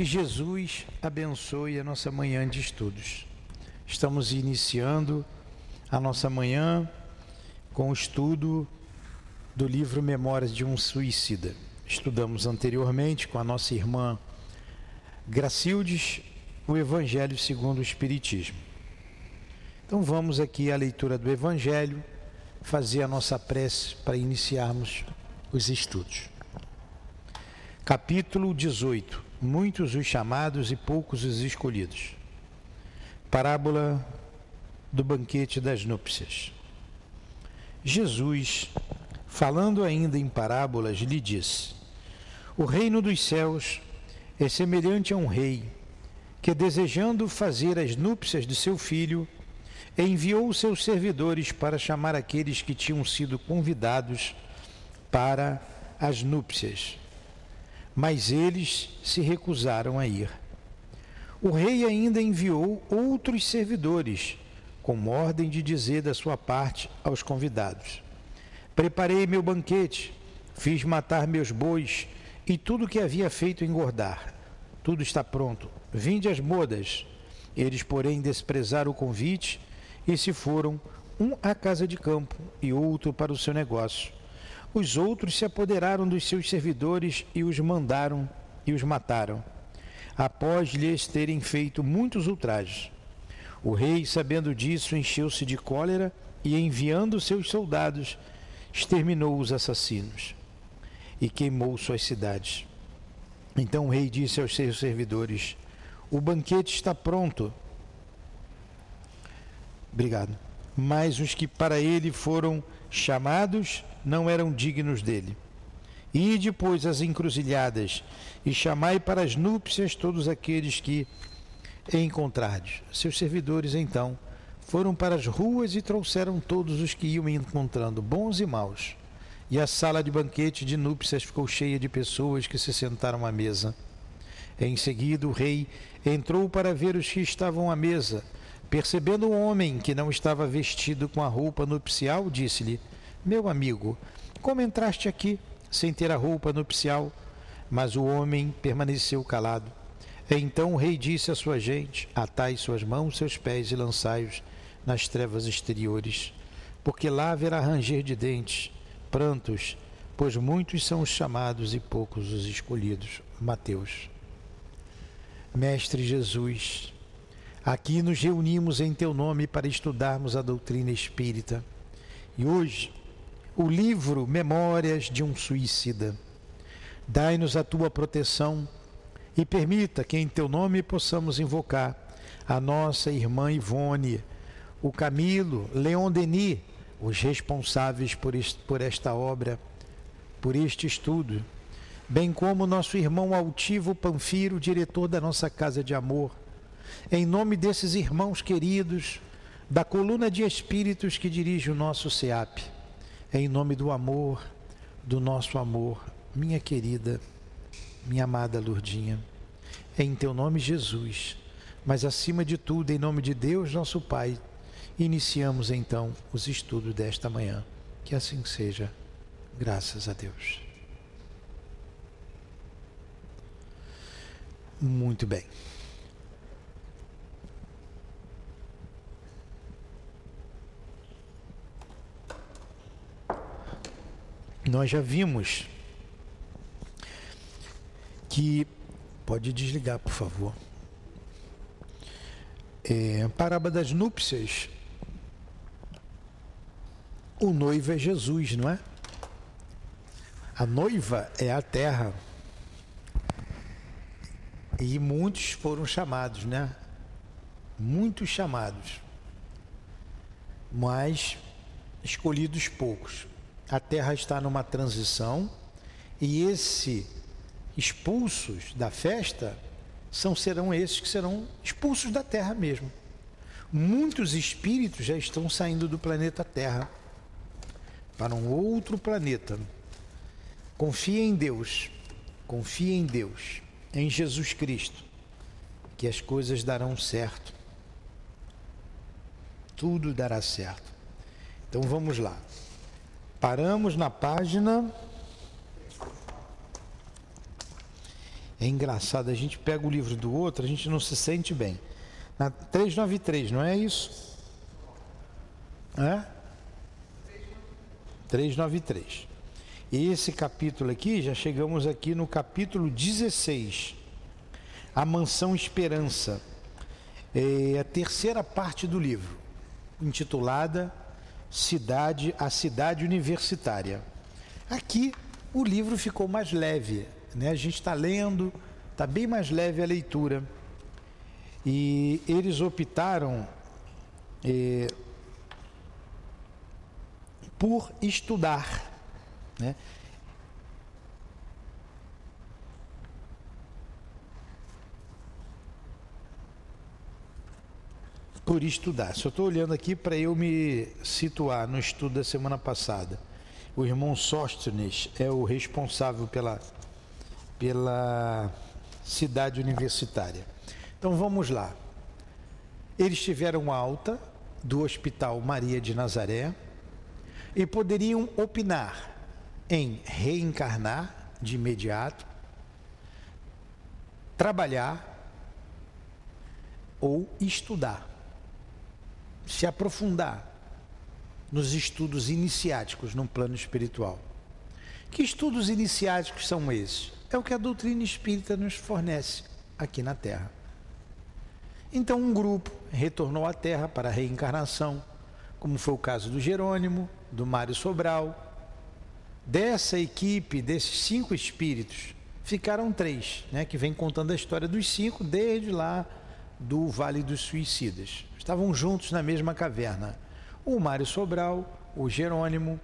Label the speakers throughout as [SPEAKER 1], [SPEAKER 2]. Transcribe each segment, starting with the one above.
[SPEAKER 1] Que Jesus abençoe a nossa manhã de estudos. Estamos iniciando a nossa manhã com o estudo do livro Memórias de um Suicida. Estudamos anteriormente com a nossa irmã Gracildes o Evangelho segundo o Espiritismo. Então vamos aqui à leitura do Evangelho, fazer a nossa prece para iniciarmos os estudos. Capítulo 18 muitos os chamados e poucos os escolhidos. Parábola do banquete das núpcias. Jesus, falando ainda em parábolas, lhe disse: O reino dos céus é semelhante a um rei que, desejando fazer as núpcias de seu filho, enviou seus servidores para chamar aqueles que tinham sido convidados para as núpcias mas eles se recusaram a ir. O rei ainda enviou outros servidores, com ordem de dizer da sua parte aos convidados: Preparei meu banquete, fiz matar meus bois e tudo que havia feito engordar. Tudo está pronto. Vinde as bodas. Eles, porém, desprezaram o convite e se foram, um à casa de campo e outro para o seu negócio. Os outros se apoderaram dos seus servidores e os mandaram e os mataram, após lhes terem feito muitos ultrajes. O rei, sabendo disso, encheu-se de cólera e, enviando seus soldados, exterminou os assassinos e queimou suas cidades. Então o rei disse aos seus servidores: O banquete está pronto. Obrigado. Mas os que para ele foram chamados não eram dignos dele. E depois as encruzilhadas, e chamai para as núpcias todos aqueles que encontrardes. Seus servidores, então, foram para as ruas e trouxeram todos os que iam encontrando, bons e maus. E a sala de banquete de núpcias ficou cheia de pessoas que se sentaram à mesa. Em seguida, o rei entrou para ver os que estavam à mesa. Percebendo um homem que não estava vestido com a roupa nupcial, disse-lhe: meu amigo, como entraste aqui sem ter a roupa nupcial? Mas o homem permaneceu calado. Então o rei disse à sua gente: Atai suas mãos, seus pés e lançai-os nas trevas exteriores, porque lá haverá ranger de dentes, prantos, pois muitos são os chamados e poucos os escolhidos. Mateus. Mestre Jesus, aqui nos reunimos em teu nome para estudarmos a doutrina espírita. E hoje o livro Memórias de um Suicida. Dai-nos a tua proteção e permita que em teu nome possamos invocar a nossa irmã Ivone, o Camilo, Leon Denis, os responsáveis por, por esta obra, por este estudo, bem como nosso irmão Altivo Panfiro, diretor da nossa Casa de Amor. Em nome desses irmãos queridos, da coluna de espíritos que dirige o nosso SEAP em nome do amor, do nosso amor, minha querida, minha amada Lourdinha. É em teu nome, Jesus, mas acima de tudo, em nome de Deus, nosso Pai, iniciamos então os estudos desta manhã. Que assim seja, graças a Deus. Muito bem. Nós já vimos que. Pode desligar, por favor. É, parábola das núpcias. O noivo é Jesus, não é? A noiva é a terra. E muitos foram chamados, né? Muitos chamados. Mas escolhidos poucos a Terra está numa transição e esse expulsos da festa são serão esses que serão expulsos da Terra mesmo. Muitos espíritos já estão saindo do planeta Terra para um outro planeta. Confie em Deus, confie em Deus, em Jesus Cristo, que as coisas darão certo. Tudo dará certo. Então vamos lá. Paramos na página. É engraçado, a gente pega o livro do outro, a gente não se sente bem. Na 393, não é isso? É? 393. E esse capítulo aqui, já chegamos aqui no capítulo 16. A Mansão Esperança. É a terceira parte do livro, intitulada Cidade, a Cidade Universitária. Aqui o livro ficou mais leve, né? A gente está lendo, está bem mais leve a leitura. E eles optaram eh, por estudar. Né? Por estudar. Só estou olhando aqui para eu me situar no estudo da semana passada. O irmão Sóstenes é o responsável pela, pela cidade universitária. Então vamos lá. Eles tiveram alta do Hospital Maria de Nazaré e poderiam opinar em reencarnar de imediato, trabalhar ou estudar, se aprofundar nos estudos iniciáticos no plano espiritual. Que estudos iniciáticos são esses? É o que a doutrina espírita nos fornece aqui na Terra. Então, um grupo retornou à Terra para a reencarnação, como foi o caso do Jerônimo, do Mário Sobral. Dessa equipe, desses cinco espíritos, ficaram três, né, que vem contando a história dos cinco desde lá do Vale dos Suicidas. Estavam juntos na mesma caverna o Mário Sobral, o Jerônimo,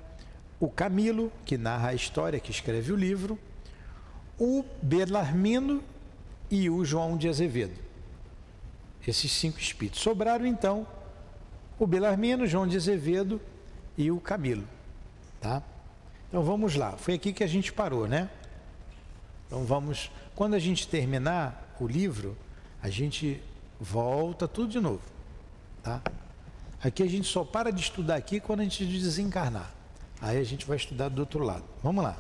[SPEAKER 1] o Camilo, que narra a história, que escreve o livro, o Belarmino e o João de Azevedo. Esses cinco espíritos. Sobraram então o Belarmino, João de Azevedo e o Camilo. Tá? Então vamos lá. Foi aqui que a gente parou, né? Então vamos. Quando a gente terminar o livro, a gente volta tudo de novo. Tá? Aqui a gente só para de estudar aqui quando a gente desencarnar. Aí a gente vai estudar do outro lado. Vamos lá.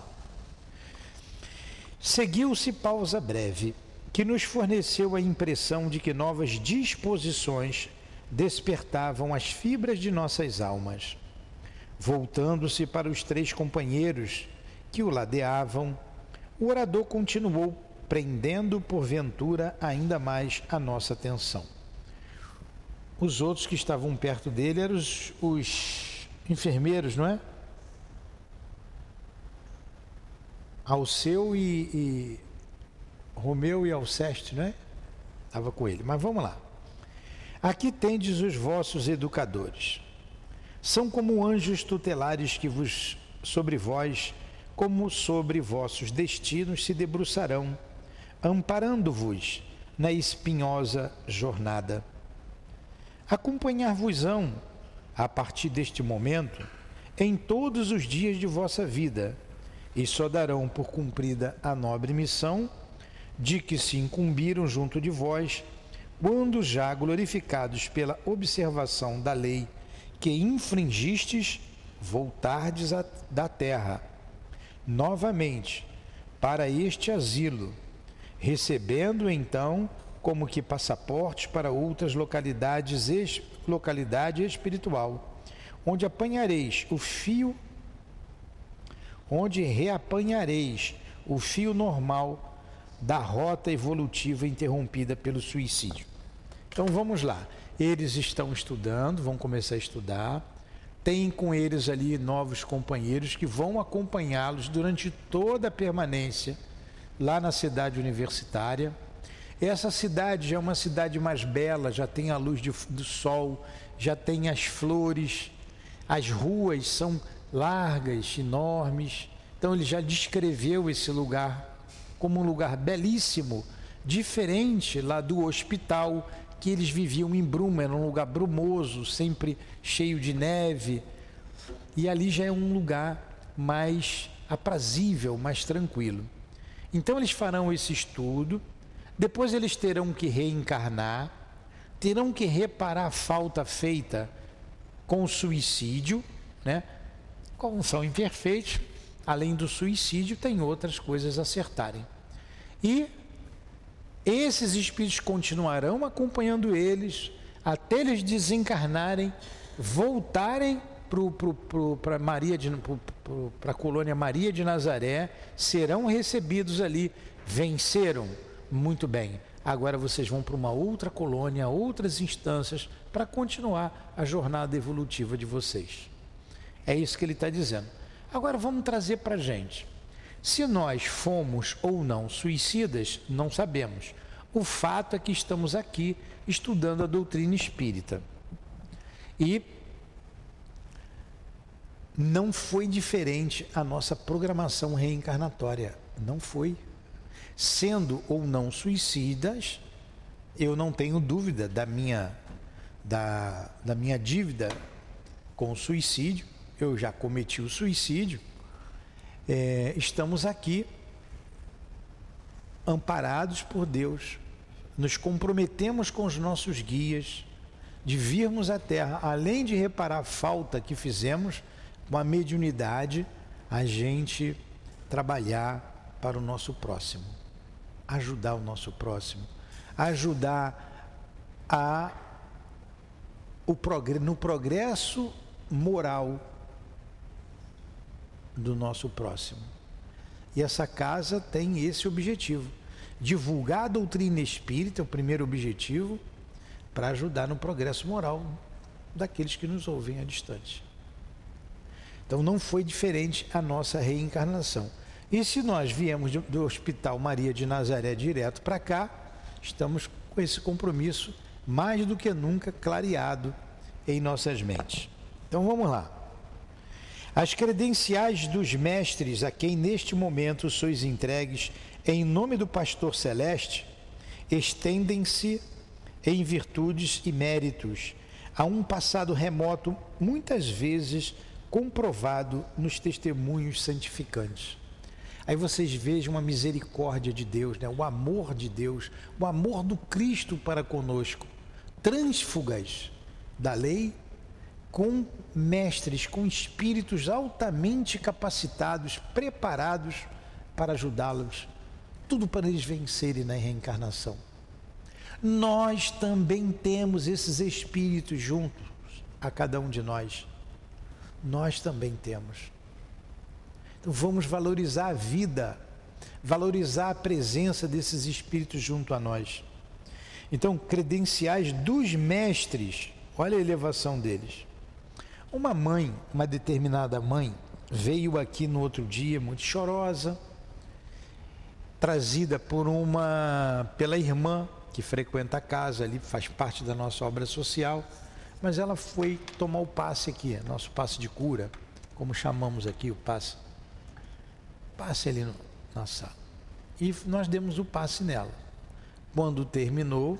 [SPEAKER 1] Seguiu-se pausa breve, que nos forneceu a impressão de que novas disposições despertavam as fibras de nossas almas. Voltando-se para os três companheiros que o ladeavam, o orador continuou, prendendo porventura ainda mais a nossa atenção. Os outros que estavam perto dele eram os, os enfermeiros, não é? Alceu e, e Romeu e Alceste, não é? Estava com ele. Mas vamos lá. Aqui tendes os vossos educadores. São como anjos tutelares que vos sobre vós, como sobre vossos destinos se debruçarão, amparando-vos na espinhosa jornada acompanhar-vos-ão, a partir deste momento, em todos os dias de vossa vida, e só darão por cumprida a nobre missão de que se incumbiram junto de vós, quando já glorificados pela observação da lei que infringistes, voltardes da terra, novamente, para este asilo, recebendo então como que passaportes para outras localidades, localidade espiritual, onde apanhareis o fio, onde reapanhareis o fio normal da rota evolutiva interrompida pelo suicídio. Então vamos lá. Eles estão estudando, vão começar a estudar. Tem com eles ali novos companheiros que vão acompanhá-los durante toda a permanência lá na cidade universitária essa cidade já é uma cidade mais bela, já tem a luz de, do sol, já tem as flores, as ruas são largas, enormes. Então ele já descreveu esse lugar como um lugar belíssimo, diferente lá do hospital que eles viviam em Bruma, era um lugar brumoso, sempre cheio de neve. E ali já é um lugar mais aprazível, mais tranquilo. Então eles farão esse estudo depois eles terão que reencarnar, terão que reparar a falta feita com o suicídio, né? Como são imperfeitos, além do suicídio, tem outras coisas a acertarem. E Esses espíritos continuarão acompanhando eles até eles desencarnarem, voltarem para Maria para a colônia Maria de Nazaré, serão recebidos ali, venceram muito bem. Agora vocês vão para uma outra colônia, outras instâncias, para continuar a jornada evolutiva de vocês. É isso que ele está dizendo. Agora vamos trazer para a gente. Se nós fomos ou não suicidas, não sabemos. O fato é que estamos aqui estudando a doutrina espírita. E não foi diferente a nossa programação reencarnatória. Não foi sendo ou não suicidas, eu não tenho dúvida da minha, da, da minha dívida com o suicídio, eu já cometi o suicídio, é, estamos aqui amparados por Deus, nos comprometemos com os nossos guias de virmos à Terra, além de reparar a falta que fizemos, com a mediunidade, a gente trabalhar para o nosso próximo ajudar o nosso próximo, ajudar a o no progresso moral do nosso próximo. E essa casa tem esse objetivo: divulgar a doutrina espírita, o primeiro objetivo, para ajudar no progresso moral daqueles que nos ouvem à distância. Então não foi diferente a nossa reencarnação. E se nós viemos do Hospital Maria de Nazaré direto para cá, estamos com esse compromisso mais do que nunca clareado em nossas mentes. Então vamos lá. As credenciais dos mestres a quem neste momento sois entregues em nome do pastor celeste estendem-se em virtudes e méritos a um passado remoto, muitas vezes comprovado nos testemunhos santificantes. Aí vocês vejam a misericórdia de Deus, né? o amor de Deus, o amor do Cristo para conosco. Trânsfugas da lei com mestres, com espíritos altamente capacitados, preparados para ajudá-los, tudo para eles vencerem na reencarnação. Nós também temos esses espíritos juntos a cada um de nós. Nós também temos. Vamos valorizar a vida, valorizar a presença desses espíritos junto a nós. Então, credenciais dos mestres, olha a elevação deles. Uma mãe, uma determinada mãe, veio aqui no outro dia muito chorosa, trazida por uma pela irmã que frequenta a casa ali, faz parte da nossa obra social, mas ela foi tomar o passe aqui, nosso passe de cura, como chamamos aqui o passe passe ali no, na sala. E nós demos o passe nela. Quando terminou,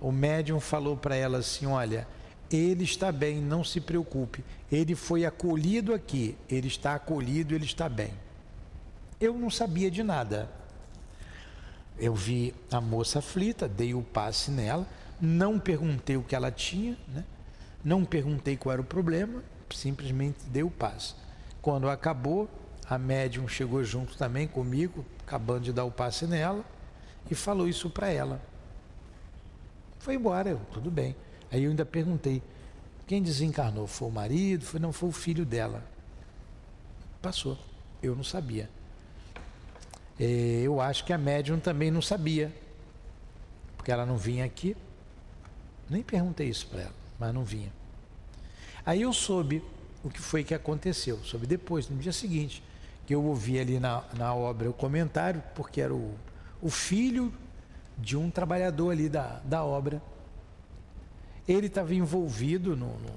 [SPEAKER 1] o médium falou para ela assim: Olha, ele está bem, não se preocupe. Ele foi acolhido aqui, ele está acolhido, ele está bem. Eu não sabia de nada. Eu vi a moça aflita, dei o passe nela, não perguntei o que ela tinha, né? não perguntei qual era o problema, simplesmente dei o passe. Quando acabou, a médium chegou junto também comigo, acabando de dar o passe nela, e falou isso para ela. Foi embora, eu, tudo bem. Aí eu ainda perguntei, quem desencarnou? Foi o marido? Foi, não, foi o filho dela. Passou. Eu não sabia. É, eu acho que a médium também não sabia, porque ela não vinha aqui. Nem perguntei isso para ela, mas não vinha. Aí eu soube o que foi que aconteceu. Soube depois, no dia seguinte que eu ouvi ali na, na obra o comentário, porque era o, o filho de um trabalhador ali da, da obra. Ele estava envolvido no, no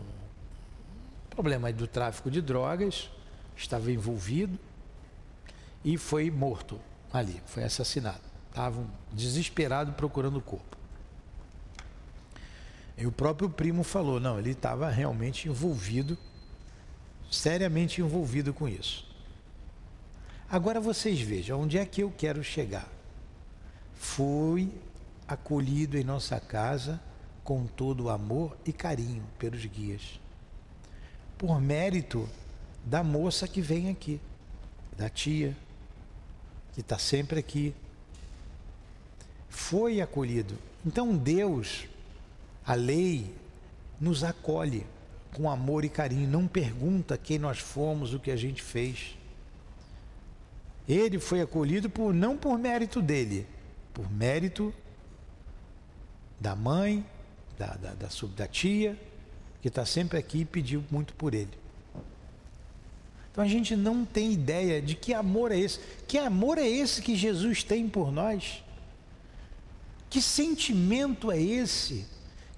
[SPEAKER 1] problema do tráfico de drogas, estava envolvido e foi morto ali, foi assassinado. Estavam desesperados procurando o corpo. E o próprio primo falou: não, ele estava realmente envolvido, seriamente envolvido com isso. Agora vocês vejam onde é que eu quero chegar. Fui acolhido em nossa casa com todo o amor e carinho pelos guias. Por mérito da moça que vem aqui, da tia, que está sempre aqui. foi acolhido. Então Deus, a lei, nos acolhe com amor e carinho, não pergunta quem nós fomos, o que a gente fez. Ele foi acolhido por não por mérito dele, por mérito da mãe, da, da, da, da tia, que está sempre aqui e pediu muito por ele. Então a gente não tem ideia de que amor é esse. Que amor é esse que Jesus tem por nós? Que sentimento é esse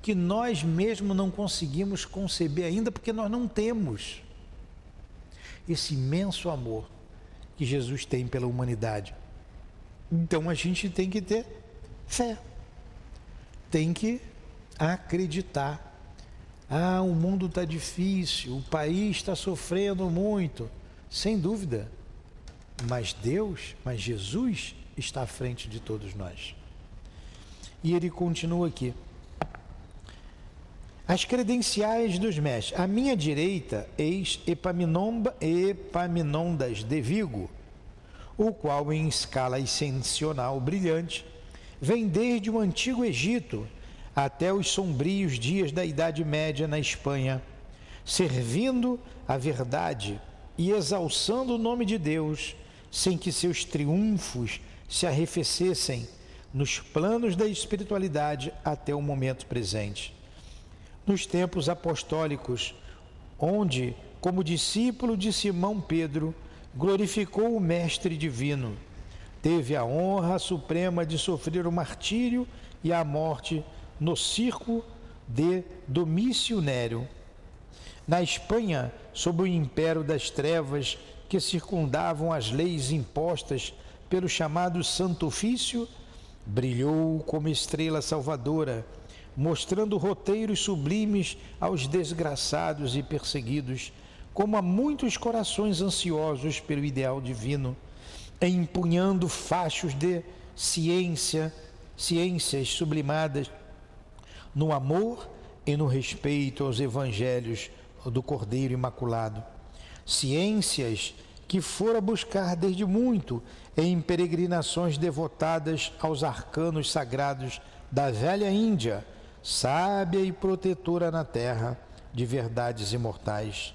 [SPEAKER 1] que nós mesmos não conseguimos conceber ainda porque nós não temos? Esse imenso amor que Jesus tem pela humanidade. Então a gente tem que ter fé, tem que acreditar. Ah, o mundo está difícil, o país está sofrendo muito, sem dúvida. Mas Deus, mas Jesus está à frente de todos nós. E ele continua aqui. As credenciais dos mestres. À minha direita, eis Epaminondas de Vigo, o qual, em escala ascensional brilhante, vem desde o antigo Egito até os sombrios dias da Idade Média na Espanha, servindo a verdade e exalçando o nome de Deus, sem que seus triunfos se arrefecessem nos planos da espiritualidade até o momento presente nos tempos apostólicos, onde, como discípulo de Simão Pedro, glorificou o Mestre Divino. Teve a honra suprema de sofrer o martírio e a morte no circo de Domício Nério. Na Espanha, sob o império das trevas que circundavam as leis impostas pelo chamado Santo Ofício, brilhou como estrela salvadora mostrando roteiros sublimes aos desgraçados e perseguidos, como a muitos corações ansiosos pelo ideal divino, empunhando fachos de ciência, ciências sublimadas no amor e no respeito aos evangelhos do Cordeiro Imaculado. Ciências que fora buscar desde muito em peregrinações devotadas aos arcanos sagrados da velha Índia, sábia e protetora na terra de verdades imortais.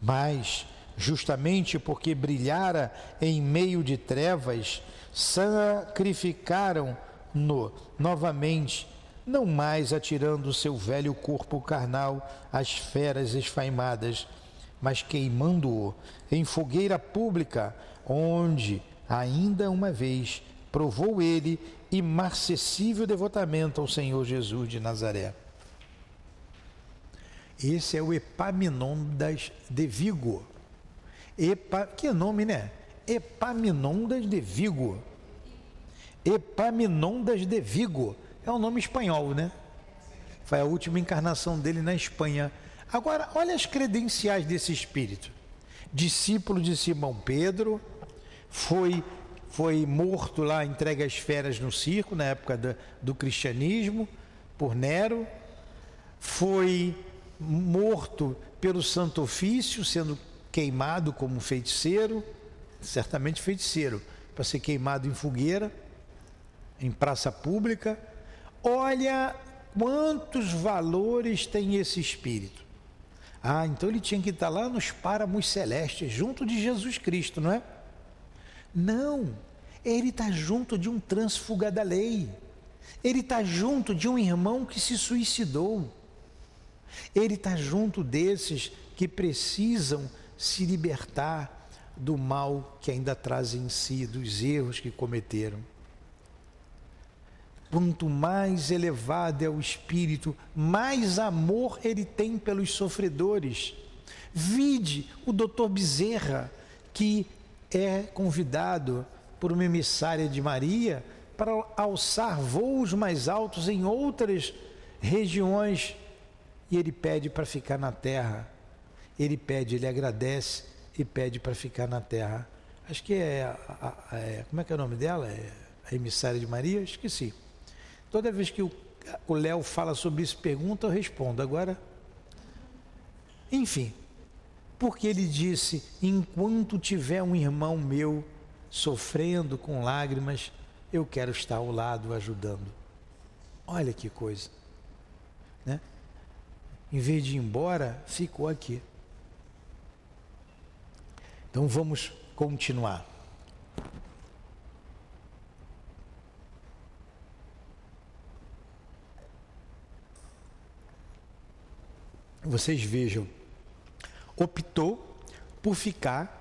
[SPEAKER 1] Mas, justamente porque brilhara em meio de trevas, sacrificaram-no novamente, não mais atirando seu velho corpo carnal às feras esfaimadas, mas queimando-o em fogueira pública, onde, ainda uma vez, provou ele imarcessível devotamento ao Senhor Jesus de Nazaré. Esse é o Epaminondas de Vigo. Epa, que nome, né? Epaminondas de Vigo. Epaminondas de Vigo. É um nome espanhol, né? Foi a última encarnação dele na Espanha. Agora, olha as credenciais desse espírito. Discípulo de Simão Pedro, foi foi morto lá, entregue às feras no circo, na época do, do cristianismo, por Nero, foi morto pelo Santo Ofício, sendo queimado como feiticeiro, certamente feiticeiro, para ser queimado em fogueira, em praça pública. Olha quantos valores tem esse espírito. Ah, então ele tinha que estar lá nos páramos celestes, junto de Jesus Cristo, não é? Não, ele está junto de um transfuga da lei. Ele está junto de um irmão que se suicidou. Ele está junto desses que precisam se libertar do mal que ainda trazem em si, dos erros que cometeram. Quanto mais elevado é o espírito, mais amor ele tem pelos sofredores. Vide o doutor Bezerra, que é convidado por uma emissária de Maria para alçar voos mais altos em outras regiões e ele pede para ficar na terra. Ele pede, ele agradece e pede para ficar na terra. Acho que é, é, como é que é o nome dela? É a emissária de Maria? Esqueci. Toda vez que o Léo fala sobre isso, pergunta, eu respondo. Agora, enfim, porque ele disse: enquanto tiver um irmão meu sofrendo com lágrimas, eu quero estar ao lado ajudando. Olha que coisa. Né? Em vez de ir embora, ficou aqui. Então vamos continuar. Vocês vejam, optou por ficar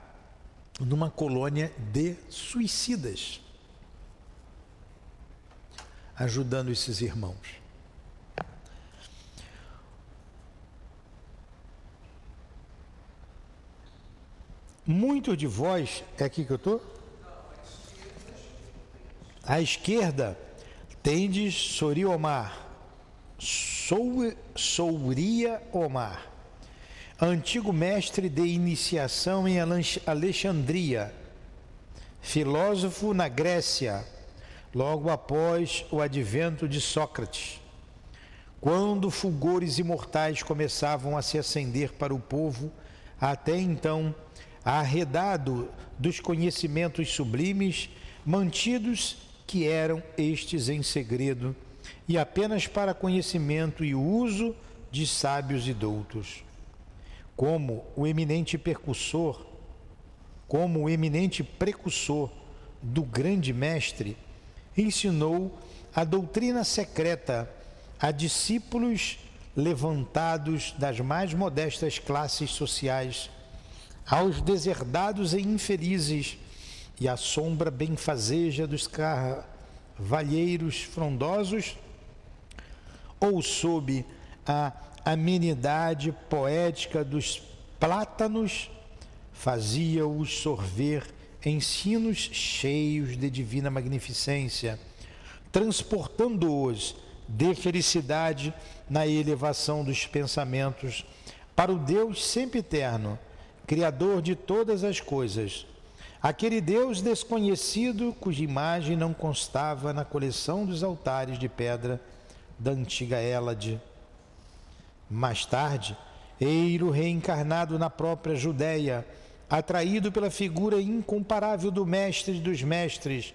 [SPEAKER 1] numa colônia de suicidas, ajudando esses irmãos. Muitos de vós, é aqui que eu estou? À esquerda tendes Soriomar, Sou, Souria Omar, antigo mestre de iniciação em Alexandria, filósofo na Grécia, logo após o advento de Sócrates, quando fulgores imortais começavam a se acender para o povo, até então arredado dos conhecimentos sublimes, mantidos que eram estes em segredo, e apenas para conhecimento e uso de sábios e doutos. Como o eminente percussor, como o eminente precursor do grande mestre, ensinou a doutrina secreta a discípulos levantados das mais modestas classes sociais aos deserdados e infelizes, e à sombra benfazeja dos carvalheiros frondosos, ou sob a amenidade poética dos plátanos, fazia-os sorver ensinos cheios de divina magnificência, transportando-os de felicidade na elevação dos pensamentos para o Deus sempre eterno Criador de todas as coisas, aquele Deus desconhecido cuja imagem não constava na coleção dos altares de pedra da antiga Hélade. Mais tarde, Eiro reencarnado na própria Judéia, atraído pela figura incomparável do mestre dos mestres,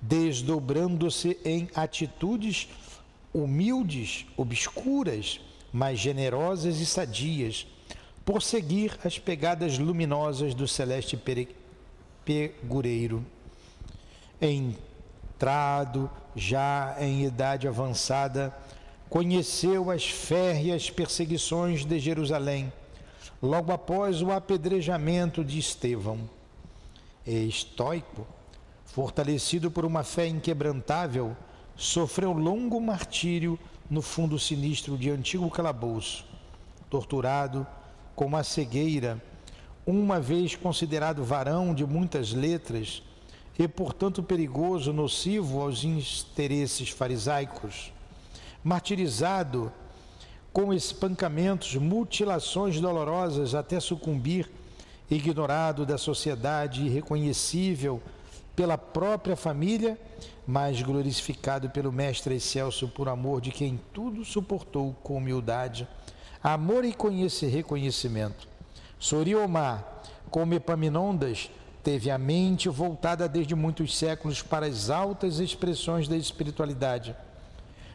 [SPEAKER 1] desdobrando-se em atitudes humildes, obscuras, mas generosas e sadias, por seguir as pegadas luminosas do celeste pegureiro. Entrado já em idade avançada, conheceu as férreas perseguições de Jerusalém, logo após o apedrejamento de Estevão. E estoico, fortalecido por uma fé inquebrantável, sofreu longo martírio no fundo sinistro de antigo calabouço. Torturado, como a cegueira, uma vez considerado varão de muitas letras e, portanto, perigoso, nocivo aos interesses farisaicos, martirizado com espancamentos, mutilações dolorosas até sucumbir, ignorado da sociedade, irreconhecível pela própria família, mas glorificado pelo Mestre Excelso por amor de quem tudo suportou com humildade amor e reconhecimento. Soriomar, como Epaminondas, teve a mente voltada desde muitos séculos para as altas expressões da espiritualidade.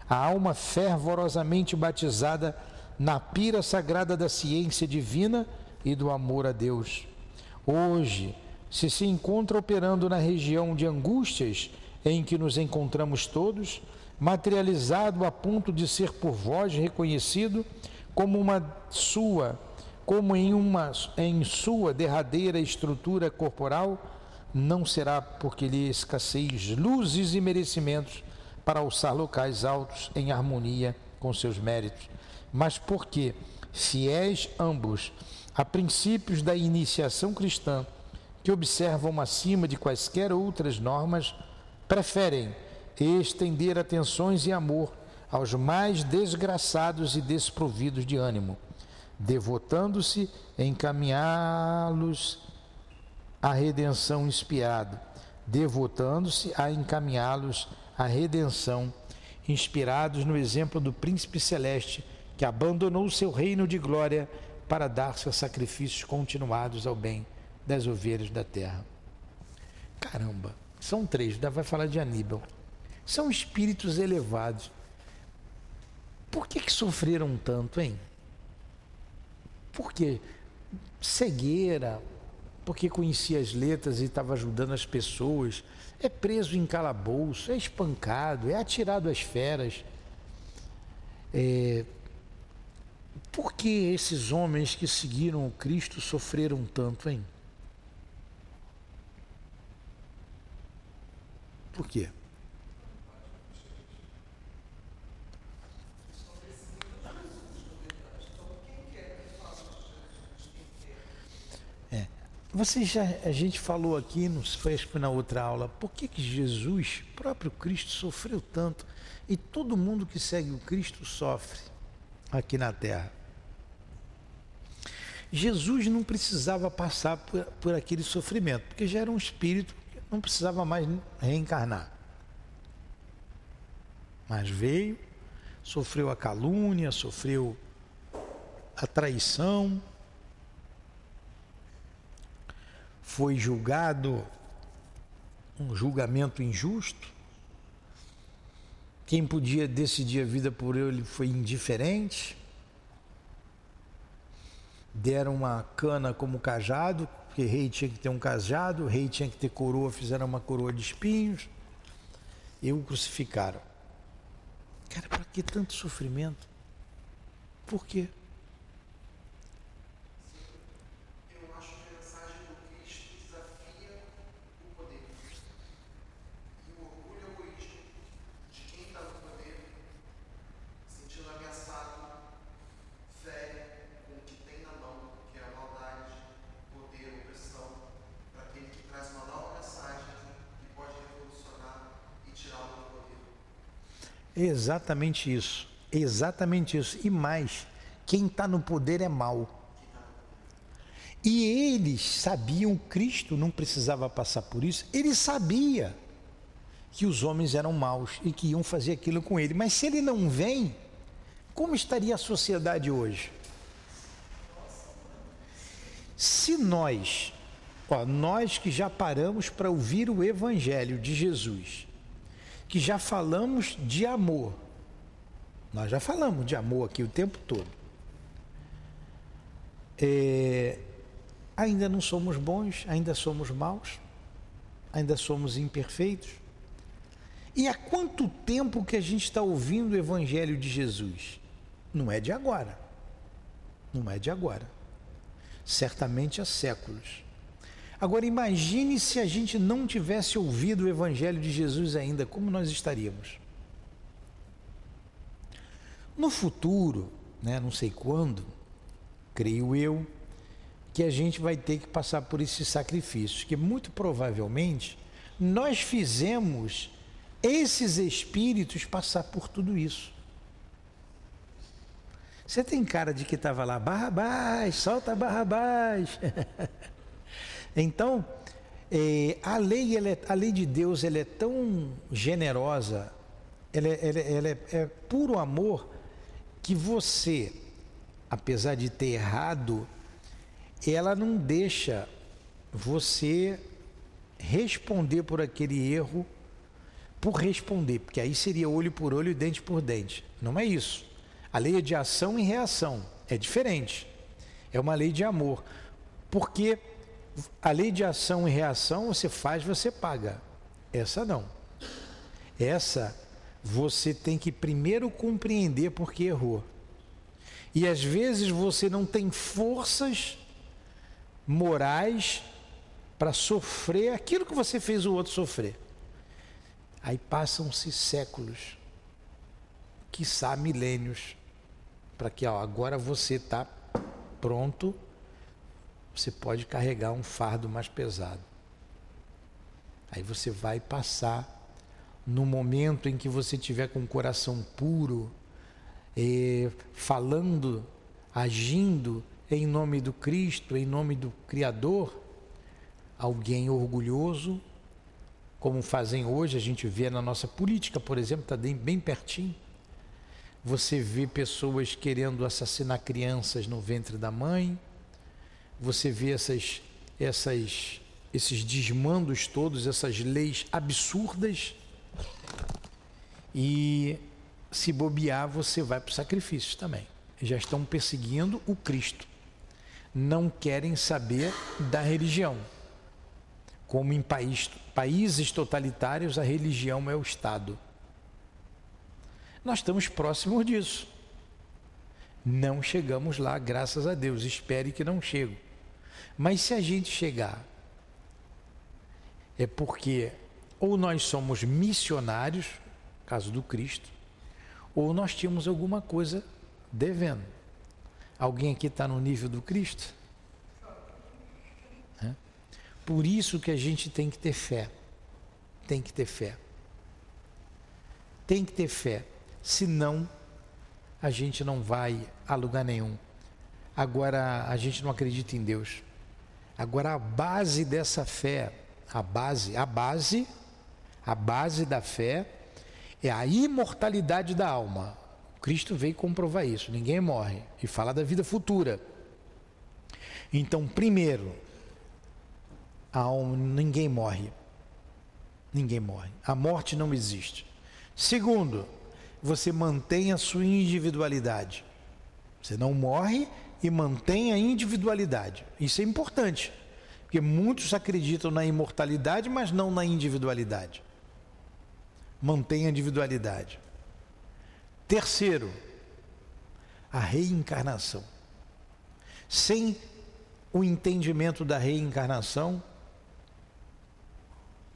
[SPEAKER 1] A alma fervorosamente batizada na pira sagrada da ciência divina e do amor a Deus. Hoje, se se encontra operando na região de angústias em que nos encontramos todos, materializado a ponto de ser por vós reconhecido como uma sua, como em uma em sua derradeira estrutura corporal, não será porque lhe escasseis luzes e merecimentos para alçar locais altos em harmonia com seus méritos, mas porque fiéis ambos a princípios da iniciação cristã, que observam acima de quaisquer outras normas, preferem estender atenções e amor aos mais desgraçados e desprovidos de ânimo, devotando-se a encaminhá-los à redenção inspirada, devotando-se a encaminhá-los à redenção, inspirados no exemplo do príncipe celeste que abandonou o seu reino de glória para dar-se a sacrifícios continuados ao bem das ovelhas da terra. Caramba! São três, vai falar de Aníbal. São espíritos elevados. Por que, que sofreram tanto, hein? Por quê? Cegueira, porque conhecia as letras e estava ajudando as pessoas, é preso em calabouço, é espancado, é atirado às feras. É... Por que esses homens que seguiram o Cristo sofreram tanto, hein? Por quê? Você já, a gente falou aqui, não foi, na outra aula, por que, que Jesus, próprio Cristo, sofreu tanto e todo mundo que segue o Cristo sofre aqui na terra? Jesus não precisava passar por, por aquele sofrimento, porque já era um espírito não precisava mais reencarnar. Mas veio, sofreu a calúnia, sofreu a traição, foi julgado um julgamento injusto. Quem podia decidir a vida por ele foi indiferente. Deram uma cana como cajado, porque rei tinha que ter um cajado, rei tinha que ter coroa, fizeram uma coroa de espinhos e o crucificaram. Cara, para que tanto sofrimento? Por quê? Exatamente isso. Exatamente isso. E mais, quem está no poder é mal. E eles sabiam, Cristo não precisava passar por isso, ele sabia que os homens eram maus e que iam fazer aquilo com ele. Mas se ele não vem, como estaria a sociedade hoje? Se nós, ó, nós que já paramos para ouvir o Evangelho de Jesus, que já falamos de amor. Nós já falamos de amor aqui o tempo todo. É, ainda não somos bons, ainda somos maus, ainda somos imperfeitos. E há quanto tempo que a gente está ouvindo o Evangelho de Jesus? Não é de agora. Não é de agora. Certamente há séculos. Agora imagine se a gente não tivesse ouvido o Evangelho de Jesus ainda, como nós estaríamos? No futuro, né, não sei quando, creio eu, que a gente vai ter que passar por esses sacrifícios, que muito provavelmente nós fizemos esses espíritos passar por tudo isso. Você tem cara de que estava lá, Barrabás, solta Barrabás. Então, é, a, lei, é, a lei de Deus ela é tão generosa, ela, é, ela, ela é, é puro amor, que você, apesar de ter errado, ela não deixa você responder por aquele erro por responder, porque aí seria olho por olho e dente por dente. Não é isso. A lei é de ação e reação, é diferente. É uma lei de amor. Porque a lei de ação e reação, você faz, você paga. Essa não. Essa você tem que primeiro compreender porque errou. E às vezes você não tem forças morais para sofrer aquilo que você fez o outro sofrer. Aí passam-se séculos, quiçá milênios, para que ó, agora você está pronto você pode carregar um fardo mais pesado. Aí você vai passar no momento em que você tiver com o coração puro, falando, agindo em nome do Cristo, em nome do Criador, alguém orgulhoso, como fazem hoje, a gente vê na nossa política, por exemplo, está bem pertinho. Você vê pessoas querendo assassinar crianças no ventre da mãe, você vê essas, essas esses desmandos todos, essas leis absurdas, e se bobear, você vai para o sacrifício também. Já estão perseguindo o Cristo. Não querem saber da religião. Como em país, países totalitários, a religião é o Estado. Nós estamos próximos disso. Não chegamos lá, graças a Deus. Espere que não chegue. Mas se a gente chegar, é porque ou nós somos missionários, caso do Cristo, ou nós tínhamos alguma coisa devendo. Alguém aqui está no nível do Cristo? É? Por isso que a gente tem que ter fé. Tem que ter fé. Tem que ter fé. Senão, a gente não vai a lugar nenhum. Agora, a gente não acredita em Deus. Agora, a base dessa fé, a base, a base, a base da fé é a imortalidade da alma. Cristo veio comprovar isso. Ninguém morre e fala da vida futura. Então, primeiro, a alma, ninguém morre. Ninguém morre. A morte não existe. Segundo, você mantém a sua individualidade. Você não morre e mantém a individualidade. Isso é importante, porque muitos acreditam na imortalidade, mas não na individualidade mantém a individualidade. Terceiro, a reencarnação. Sem o entendimento da reencarnação,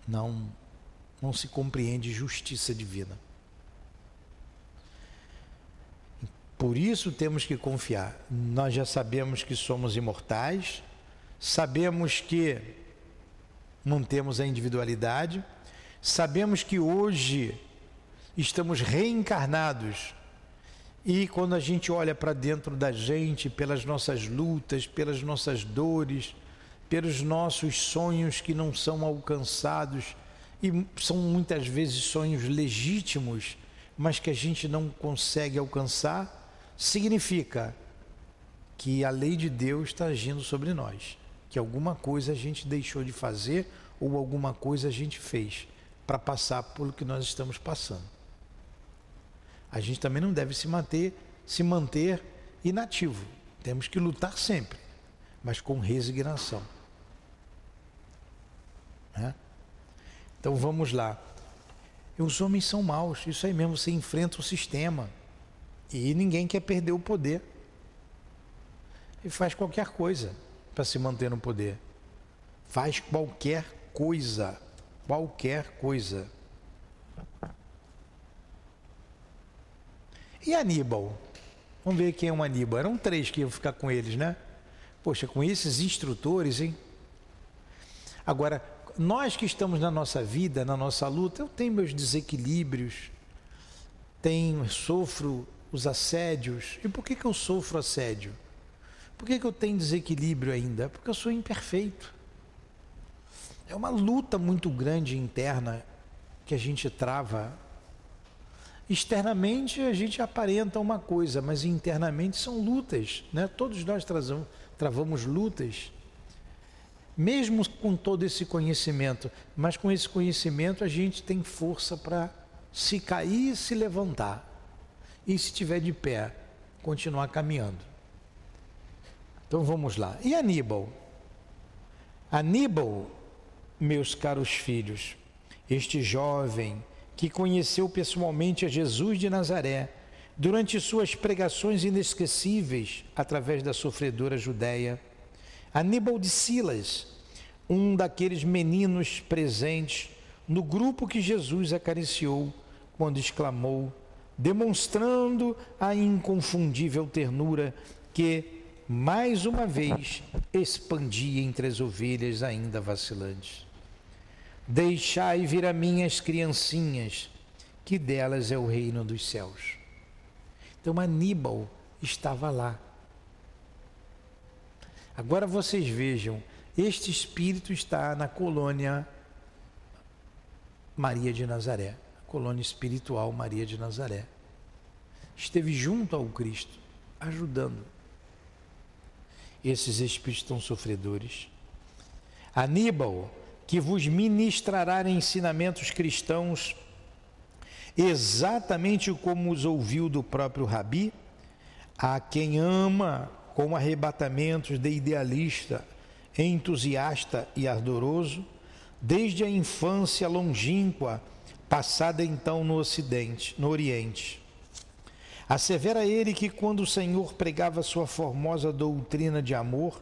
[SPEAKER 1] não, não se compreende justiça divina. Por isso temos que confiar. Nós já sabemos que somos imortais, sabemos que mantemos a individualidade, Sabemos que hoje estamos reencarnados e quando a gente olha para dentro da gente, pelas nossas lutas, pelas nossas dores, pelos nossos sonhos que não são alcançados, e são muitas vezes sonhos legítimos, mas que a gente não consegue alcançar, significa que a lei de Deus está agindo sobre nós, que alguma coisa a gente deixou de fazer ou alguma coisa a gente fez para passar pelo que nós estamos passando. A gente também não deve se manter, se manter inativo. Temos que lutar sempre, mas com resignação. Né? Então vamos lá. Os homens são maus, isso aí mesmo, você enfrenta o sistema. E ninguém quer perder o poder. E faz qualquer coisa para se manter no poder. Faz qualquer coisa qualquer coisa. E Aníbal? Vamos ver quem é um Aníbal. Eram três que iam ficar com eles, né? Poxa, com esses instrutores, hein? Agora, nós que estamos na nossa vida, na nossa luta, eu tenho meus desequilíbrios, tenho, sofro os assédios. E por que, que eu sofro assédio? Por que, que eu tenho desequilíbrio ainda? Porque eu sou imperfeito. É uma luta muito grande interna que a gente trava. Externamente a gente aparenta uma coisa, mas internamente são lutas, né? Todos nós trazamos, travamos lutas, mesmo com todo esse conhecimento, mas com esse conhecimento a gente tem força para se cair e se levantar. E se estiver de pé, continuar caminhando. Então vamos lá. E Aníbal? Aníbal meus caros filhos, este jovem que conheceu pessoalmente a Jesus de Nazaré durante suas pregações inesquecíveis através da sofredora Judéia, Aníbal de Silas, um daqueles meninos presentes no grupo que Jesus acariciou quando exclamou, demonstrando a inconfundível ternura que, mais uma vez, expandia entre as ovelhas ainda vacilantes. Deixai vir a minhas criancinhas, que delas é o reino dos céus. Então Aníbal estava lá. Agora vocês vejam, este espírito está na colônia Maria de Nazaré, colônia espiritual Maria de Nazaré. Esteve junto ao Cristo, ajudando. Esses espíritos tão sofredores Aníbal, que vos ministrará ensinamentos cristãos exatamente como os ouviu do próprio Rabi, a quem ama com arrebatamentos de idealista, entusiasta e ardoroso, desde a infância longínqua, passada então no Ocidente, no Oriente. Assevera ele que quando o Senhor pregava sua formosa doutrina de amor,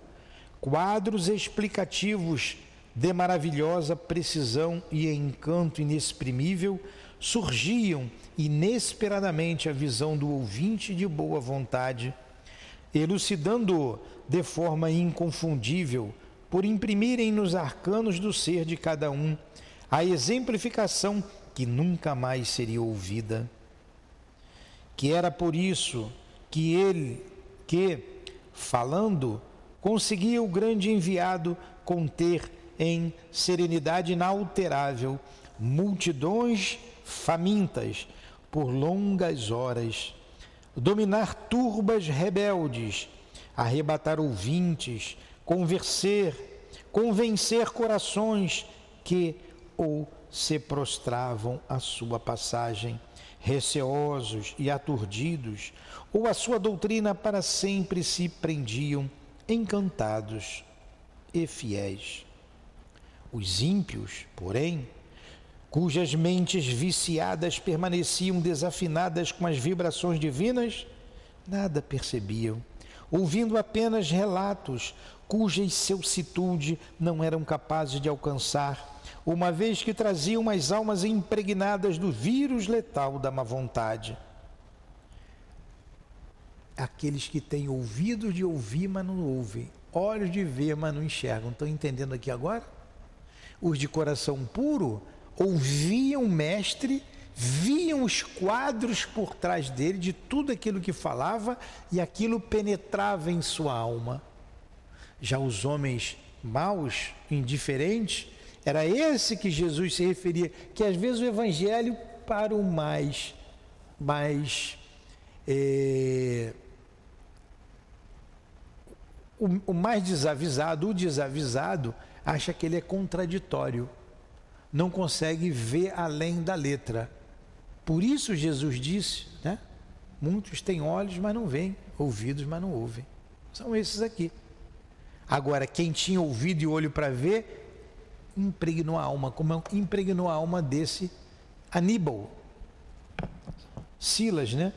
[SPEAKER 1] quadros explicativos de maravilhosa precisão e encanto inexprimível surgiam inesperadamente a visão do ouvinte de boa vontade, elucidando-o de forma inconfundível, por imprimirem nos arcanos do ser de cada um a exemplificação que nunca mais seria ouvida. Que era por isso que ele, que, falando, conseguia o grande enviado conter em serenidade inalterável multidões famintas por longas horas, dominar turbas rebeldes, arrebatar ouvintes, convencer, convencer corações que ou se prostravam à sua passagem, receosos e aturdidos, ou a sua doutrina para sempre se prendiam, encantados e fiéis. Os ímpios, porém, cujas mentes viciadas permaneciam desafinadas com as vibrações divinas, nada percebiam, ouvindo apenas relatos cuja excelsitude não eram capazes de alcançar, uma vez que traziam as almas impregnadas do vírus letal da má vontade. Aqueles que têm ouvidos de ouvir, mas não ouvem, olhos de ver, mas não enxergam. Estão entendendo aqui agora? Os de coração puro ouviam o mestre, viam os quadros por trás dele de tudo aquilo que falava e aquilo penetrava em sua alma. Já os homens maus, indiferentes, era esse que Jesus se referia, que às vezes o evangelho para o mais, mais é, o, o mais desavisado, o desavisado, acha que ele é contraditório não consegue ver além da letra. Por isso Jesus disse, né? Muitos têm olhos, mas não veem, ouvidos, mas não ouvem. São esses aqui. Agora, quem tinha ouvido e olho para ver, impregnou a alma, como impregnou a alma desse Aníbal. Silas, né?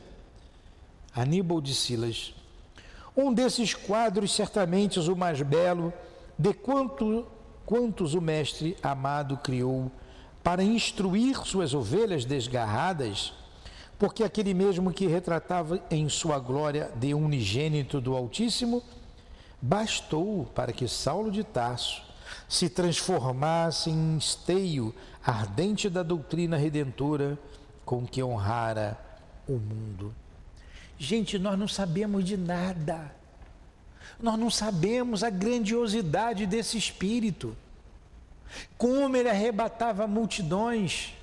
[SPEAKER 1] Aníbal de Silas. Um desses quadros, certamente o mais belo, de quanto quantos o Mestre amado criou para instruir suas ovelhas desgarradas, porque aquele mesmo que retratava em sua glória de unigênito do Altíssimo, bastou para que Saulo de Tarso se transformasse em esteio ardente da doutrina redentora com que honrara o mundo. Gente, nós não sabemos de nada. Nós não sabemos a grandiosidade desse espírito. Como ele arrebatava multidões.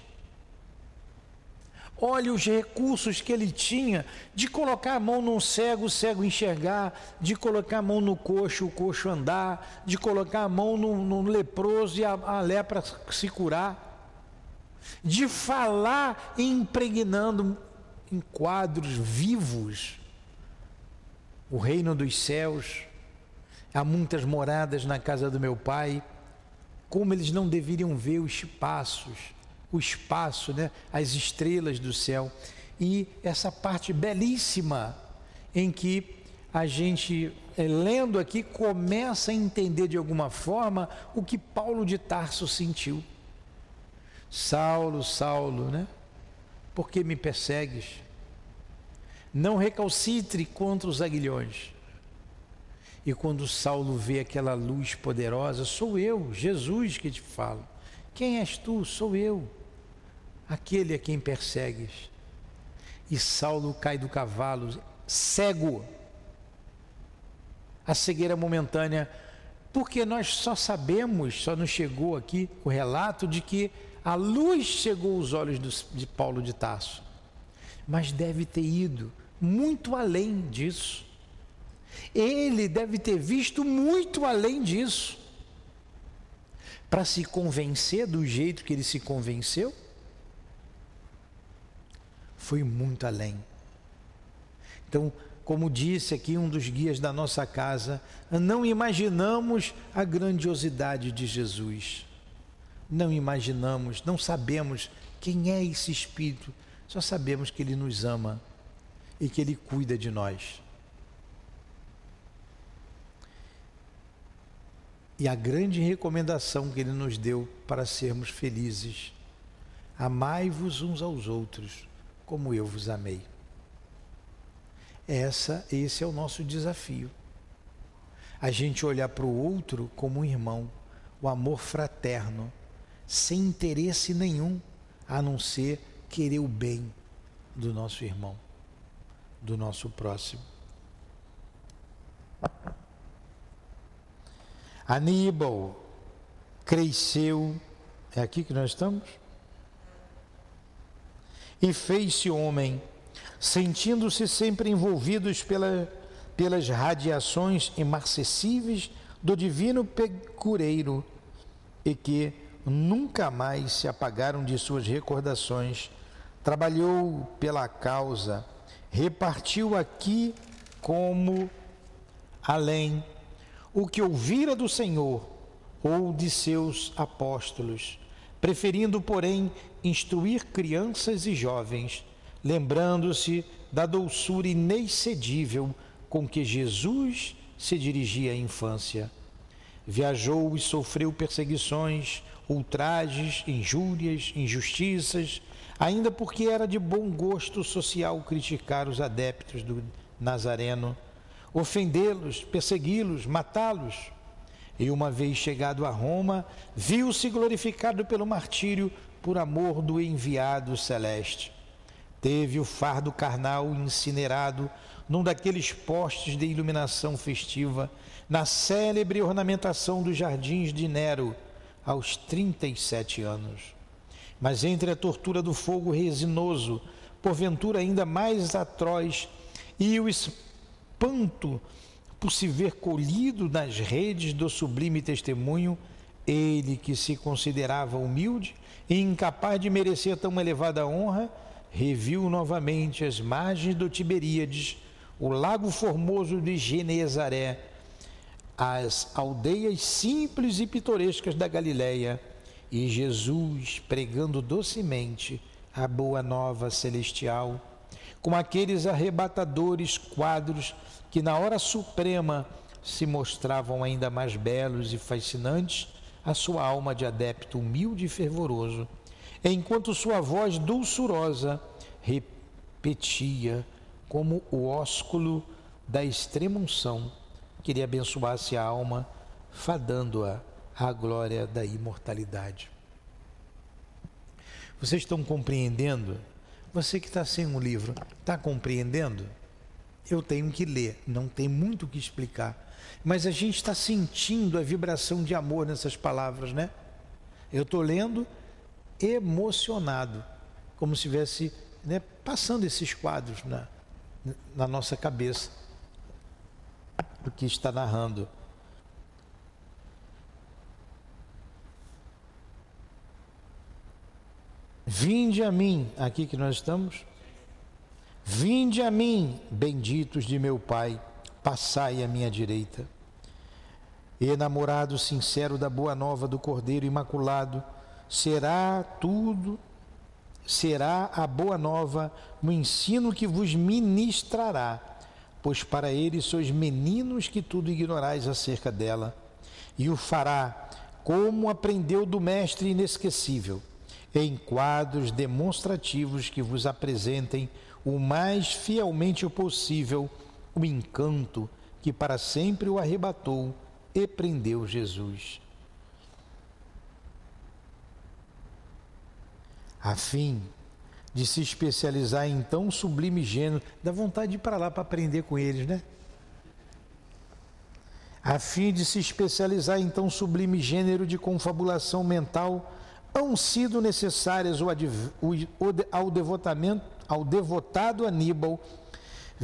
[SPEAKER 1] Olha os recursos que ele tinha de colocar a mão num cego, o cego enxergar, de colocar a mão no coxo, o coxo andar, de colocar a mão no, no leproso e a, a lepra se curar, de falar impregnando em quadros vivos o reino dos céus, há muitas moradas na casa do meu pai, como eles não deveriam ver os espaços, o espaço, né, as estrelas do céu. E essa parte belíssima em que a gente, eh, lendo aqui, começa a entender de alguma forma o que Paulo de Tarso sentiu. Saulo, Saulo, né? Por que me persegues? Não recalcitre contra os aguilhões. E quando Saulo vê aquela luz poderosa, sou eu, Jesus, que te falo. Quem és tu? Sou eu, aquele a quem persegues. E Saulo cai do cavalo, cego. A cegueira momentânea, porque nós só sabemos, só nos chegou aqui o relato de que a luz chegou aos olhos de Paulo de Tarso, mas deve ter ido muito além disso. Ele deve ter visto muito além disso. para se convencer do jeito que ele se convenceu? Foi muito além. Então, como disse aqui um dos guias da nossa casa, não imaginamos a grandiosidade de Jesus. Não imaginamos, não sabemos quem é esse Espírito, só sabemos que Ele nos ama e que Ele cuida de nós. E a grande recomendação que Ele nos deu para sermos felizes: amai-vos uns aos outros, como eu vos amei. Essa, esse é o nosso desafio. A gente olhar para o outro como um irmão, o amor fraterno, sem interesse nenhum, a não ser querer o bem do nosso irmão, do nosso próximo. Aníbal cresceu, é aqui que nós estamos? E fez-se homem sentindo-se sempre envolvidos pela, pelas radiações imarcessíveis do divino pecureiro e que nunca mais se apagaram de suas recordações. Trabalhou pela causa, repartiu aqui como além o que ouvira do Senhor ou de seus apóstolos, preferindo, porém, instruir crianças e jovens lembrando-se da doçura inexcedível com que Jesus se dirigia à infância. Viajou e sofreu perseguições, ultrajes, injúrias, injustiças, ainda porque era de bom gosto social criticar os adeptos do Nazareno, ofendê-los, persegui-los, matá-los. E uma vez chegado a Roma, viu-se glorificado pelo martírio por amor do enviado celeste teve o fardo carnal incinerado num daqueles postes de iluminação festiva, na célebre ornamentação dos jardins de Nero, aos 37 anos. Mas entre a tortura do fogo resinoso, porventura ainda mais atroz, e o espanto por se ver colhido nas redes do sublime testemunho, ele que se considerava humilde e incapaz de merecer tão elevada honra, reviu novamente as margens do Tiberíades, o lago formoso de Genezaré, as aldeias simples e pitorescas da Galiléia, e Jesus pregando docemente a boa nova celestial, com aqueles arrebatadores quadros que na hora suprema se mostravam ainda mais belos e fascinantes a sua alma de adepto humilde e fervoroso enquanto sua voz dulçurosa repetia como o ósculo da extrema unção que lhe abençoasse a alma, fadando-a à glória da imortalidade. Vocês estão compreendendo? Você que está sem um livro, está compreendendo? Eu tenho que ler, não tem muito o que explicar. Mas a gente está sentindo a vibração de amor nessas palavras, né? Eu estou lendo emocionado, como se estivesse né, passando esses quadros na, na nossa cabeça do que está narrando. Vinde a mim, aqui que nós estamos. Vinde a mim, benditos de meu Pai, passai à minha direita. E namorado sincero da boa nova do Cordeiro Imaculado, será tudo, será a boa nova no ensino que vos ministrará, pois para ele sois meninos que tudo ignorais acerca dela, e o fará como aprendeu do Mestre inesquecível, em quadros demonstrativos que vos apresentem o mais fielmente possível o encanto que para sempre o arrebatou e prendeu Jesus. a fim de se especializar em tão sublime gênero. Dá vontade de ir para lá para aprender com eles, né? A fim de se especializar em tão sublime gênero de confabulação mental, hão sido necessárias ao, devotamento, ao devotado Aníbal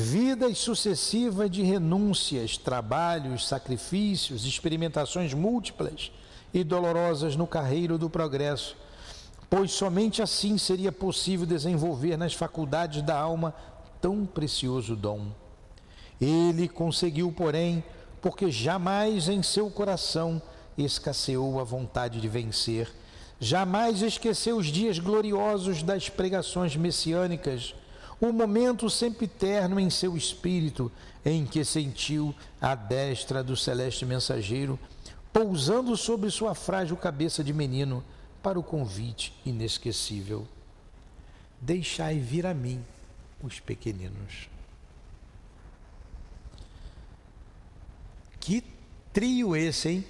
[SPEAKER 1] vidas sucessivas de renúncias, trabalhos, sacrifícios, experimentações múltiplas e dolorosas no carreiro do progresso, pois somente assim seria possível desenvolver nas faculdades da alma tão precioso dom. Ele conseguiu, porém, porque jamais em seu coração escasseou a vontade de vencer, jamais esqueceu os dias gloriosos das pregações messiânicas, o momento sempre terno em seu espírito em que sentiu a destra do celeste mensageiro pousando sobre sua frágil cabeça de menino para o convite inesquecível. Deixai vir a mim os pequeninos. Que trio esse, hein?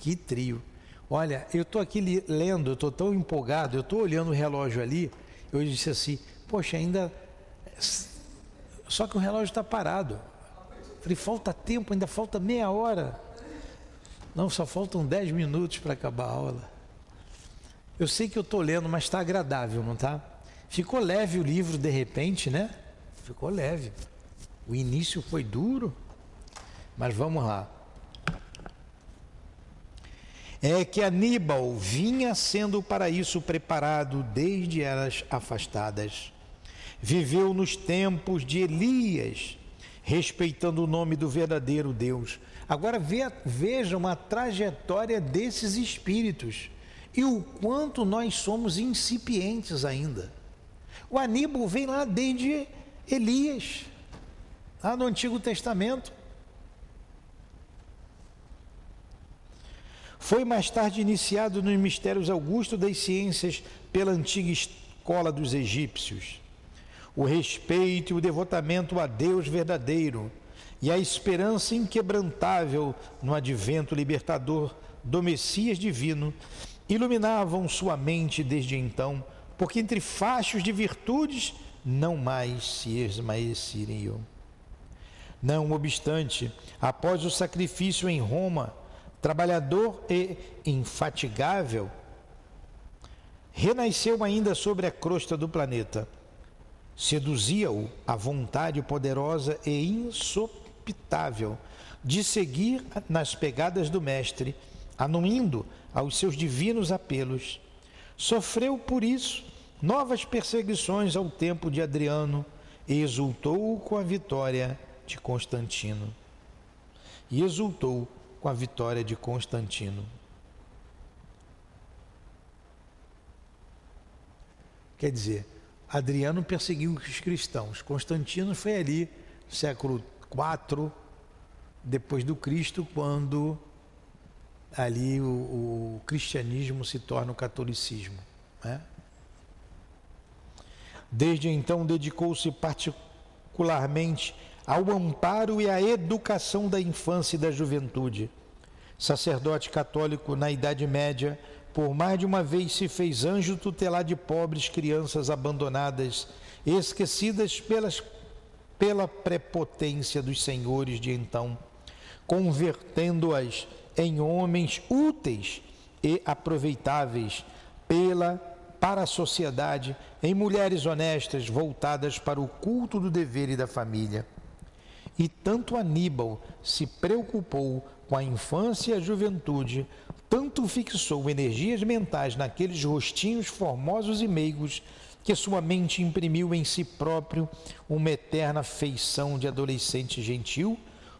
[SPEAKER 1] Que trio. Olha, eu estou aqui lendo, eu estou tão empolgado, eu estou olhando o relógio ali, eu disse assim, poxa, ainda. Só que o relógio está parado. Falei, falta tempo, ainda falta meia hora. Não, só faltam dez minutos para acabar a aula. Eu sei que eu estou lendo, mas está agradável, não está? Ficou leve o livro de repente, né? Ficou leve. O início foi duro, mas vamos lá. É que Aníbal vinha sendo para isso preparado desde eras afastadas. Viveu nos tempos de Elias, respeitando o nome do verdadeiro Deus. Agora vejam a trajetória desses espíritos e o quanto nós somos incipientes ainda. O Aníbal vem lá desde Elias, lá no Antigo Testamento. Foi mais tarde iniciado nos mistérios augustos das ciências pela antiga escola dos egípcios. O respeito e o devotamento a Deus verdadeiro e a esperança inquebrantável no advento libertador do Messias divino iluminavam sua mente desde então, porque entre fachos de virtudes não mais se esmaeceriam. Não obstante, após o sacrifício em Roma, trabalhador e infatigável, renasceu ainda sobre a crosta do planeta. Seduzia-o a vontade poderosa e insopitável de seguir nas pegadas do Mestre, anuindo aos seus divinos apelos. Sofreu por isso novas perseguições ao tempo de Adriano e exultou com a vitória de Constantino. E exultou com a vitória de Constantino. Quer dizer, Adriano perseguiu os cristãos, Constantino foi ali, século IV depois do Cristo, quando ali o, o cristianismo se torna o catolicismo. Né? Desde então dedicou-se particularmente ao amparo e à educação da infância e da juventude. Sacerdote católico na Idade Média, por mais de uma vez se fez anjo tutelar de pobres crianças abandonadas, esquecidas pelas, pela prepotência dos senhores de então, convertendo-as em homens úteis e aproveitáveis pela para a sociedade, em mulheres honestas voltadas para o culto do dever e da família. E tanto Aníbal se preocupou com a infância e a juventude, tanto fixou energias mentais naqueles rostinhos formosos e meigos, que sua mente imprimiu em si próprio uma eterna feição de adolescente gentil,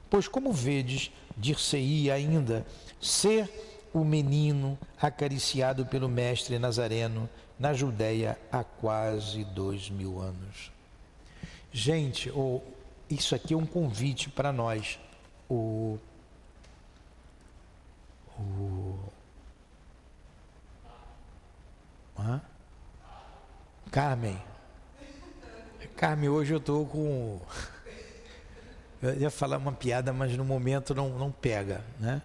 [SPEAKER 1] pois, como vedes, dir-se-ia ainda ser o menino acariciado pelo mestre Nazareno na Judéia há quase dois mil anos. Gente, oh, isso aqui é um convite para nós. O, o, hã? Carmen. Carmen, hoje eu estou com. Eu ia falar uma piada, mas no momento não, não pega, né?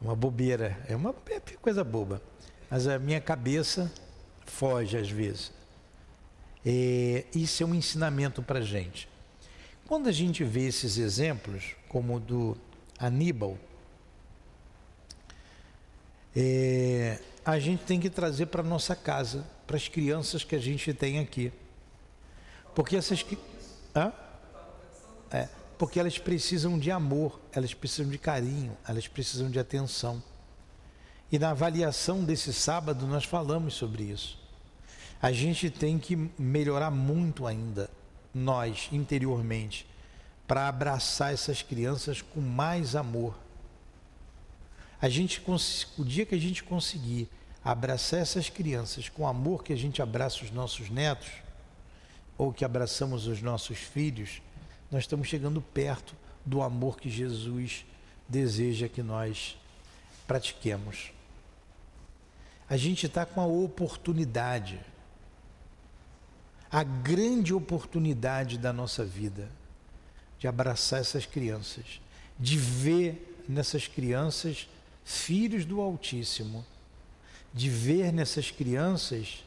[SPEAKER 1] Uma bobeira. É uma é coisa boba. Mas a minha cabeça foge às vezes. É, isso é um ensinamento para a gente. Quando a gente vê esses exemplos, como o do Aníbal, é, a gente tem que trazer para nossa casa, para as crianças que a gente tem aqui. Porque essas. Hã? É, porque elas precisam de amor, elas precisam de carinho, elas precisam de atenção. E na avaliação desse sábado nós falamos sobre isso. A gente tem que melhorar muito ainda, nós, interiormente, para abraçar essas crianças com mais amor. A gente, o dia que a gente conseguir abraçar essas crianças com o amor que a gente abraça os nossos netos, ou que abraçamos os nossos filhos, nós estamos chegando perto do amor que Jesus deseja que nós pratiquemos. A gente está com a oportunidade, a grande oportunidade da nossa vida de abraçar essas crianças, de ver nessas crianças filhos do Altíssimo, de ver nessas crianças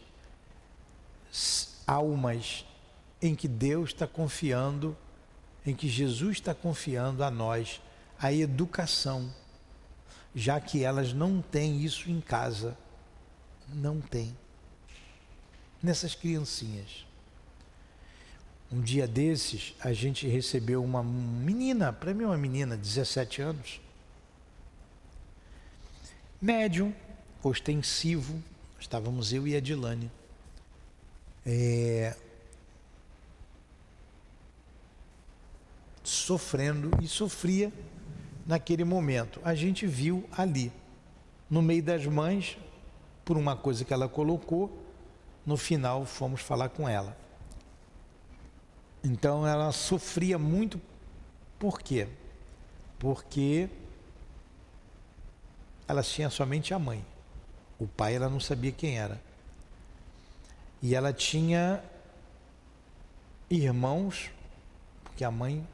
[SPEAKER 1] almas em que Deus está confiando, em que Jesus está confiando a nós a educação, já que elas não têm isso em casa não tem. Nessas criancinhas. Um dia desses, a gente recebeu uma menina, para mim uma menina, 17 anos, médium, ostensivo, estávamos eu e a Dilane. É, sofrendo e sofria naquele momento. A gente viu ali, no meio das mães, por uma coisa que ela colocou, no final fomos falar com ela. Então ela sofria muito, por quê? Porque ela tinha somente a mãe. O pai ela não sabia quem era. E ela tinha irmãos, porque a mãe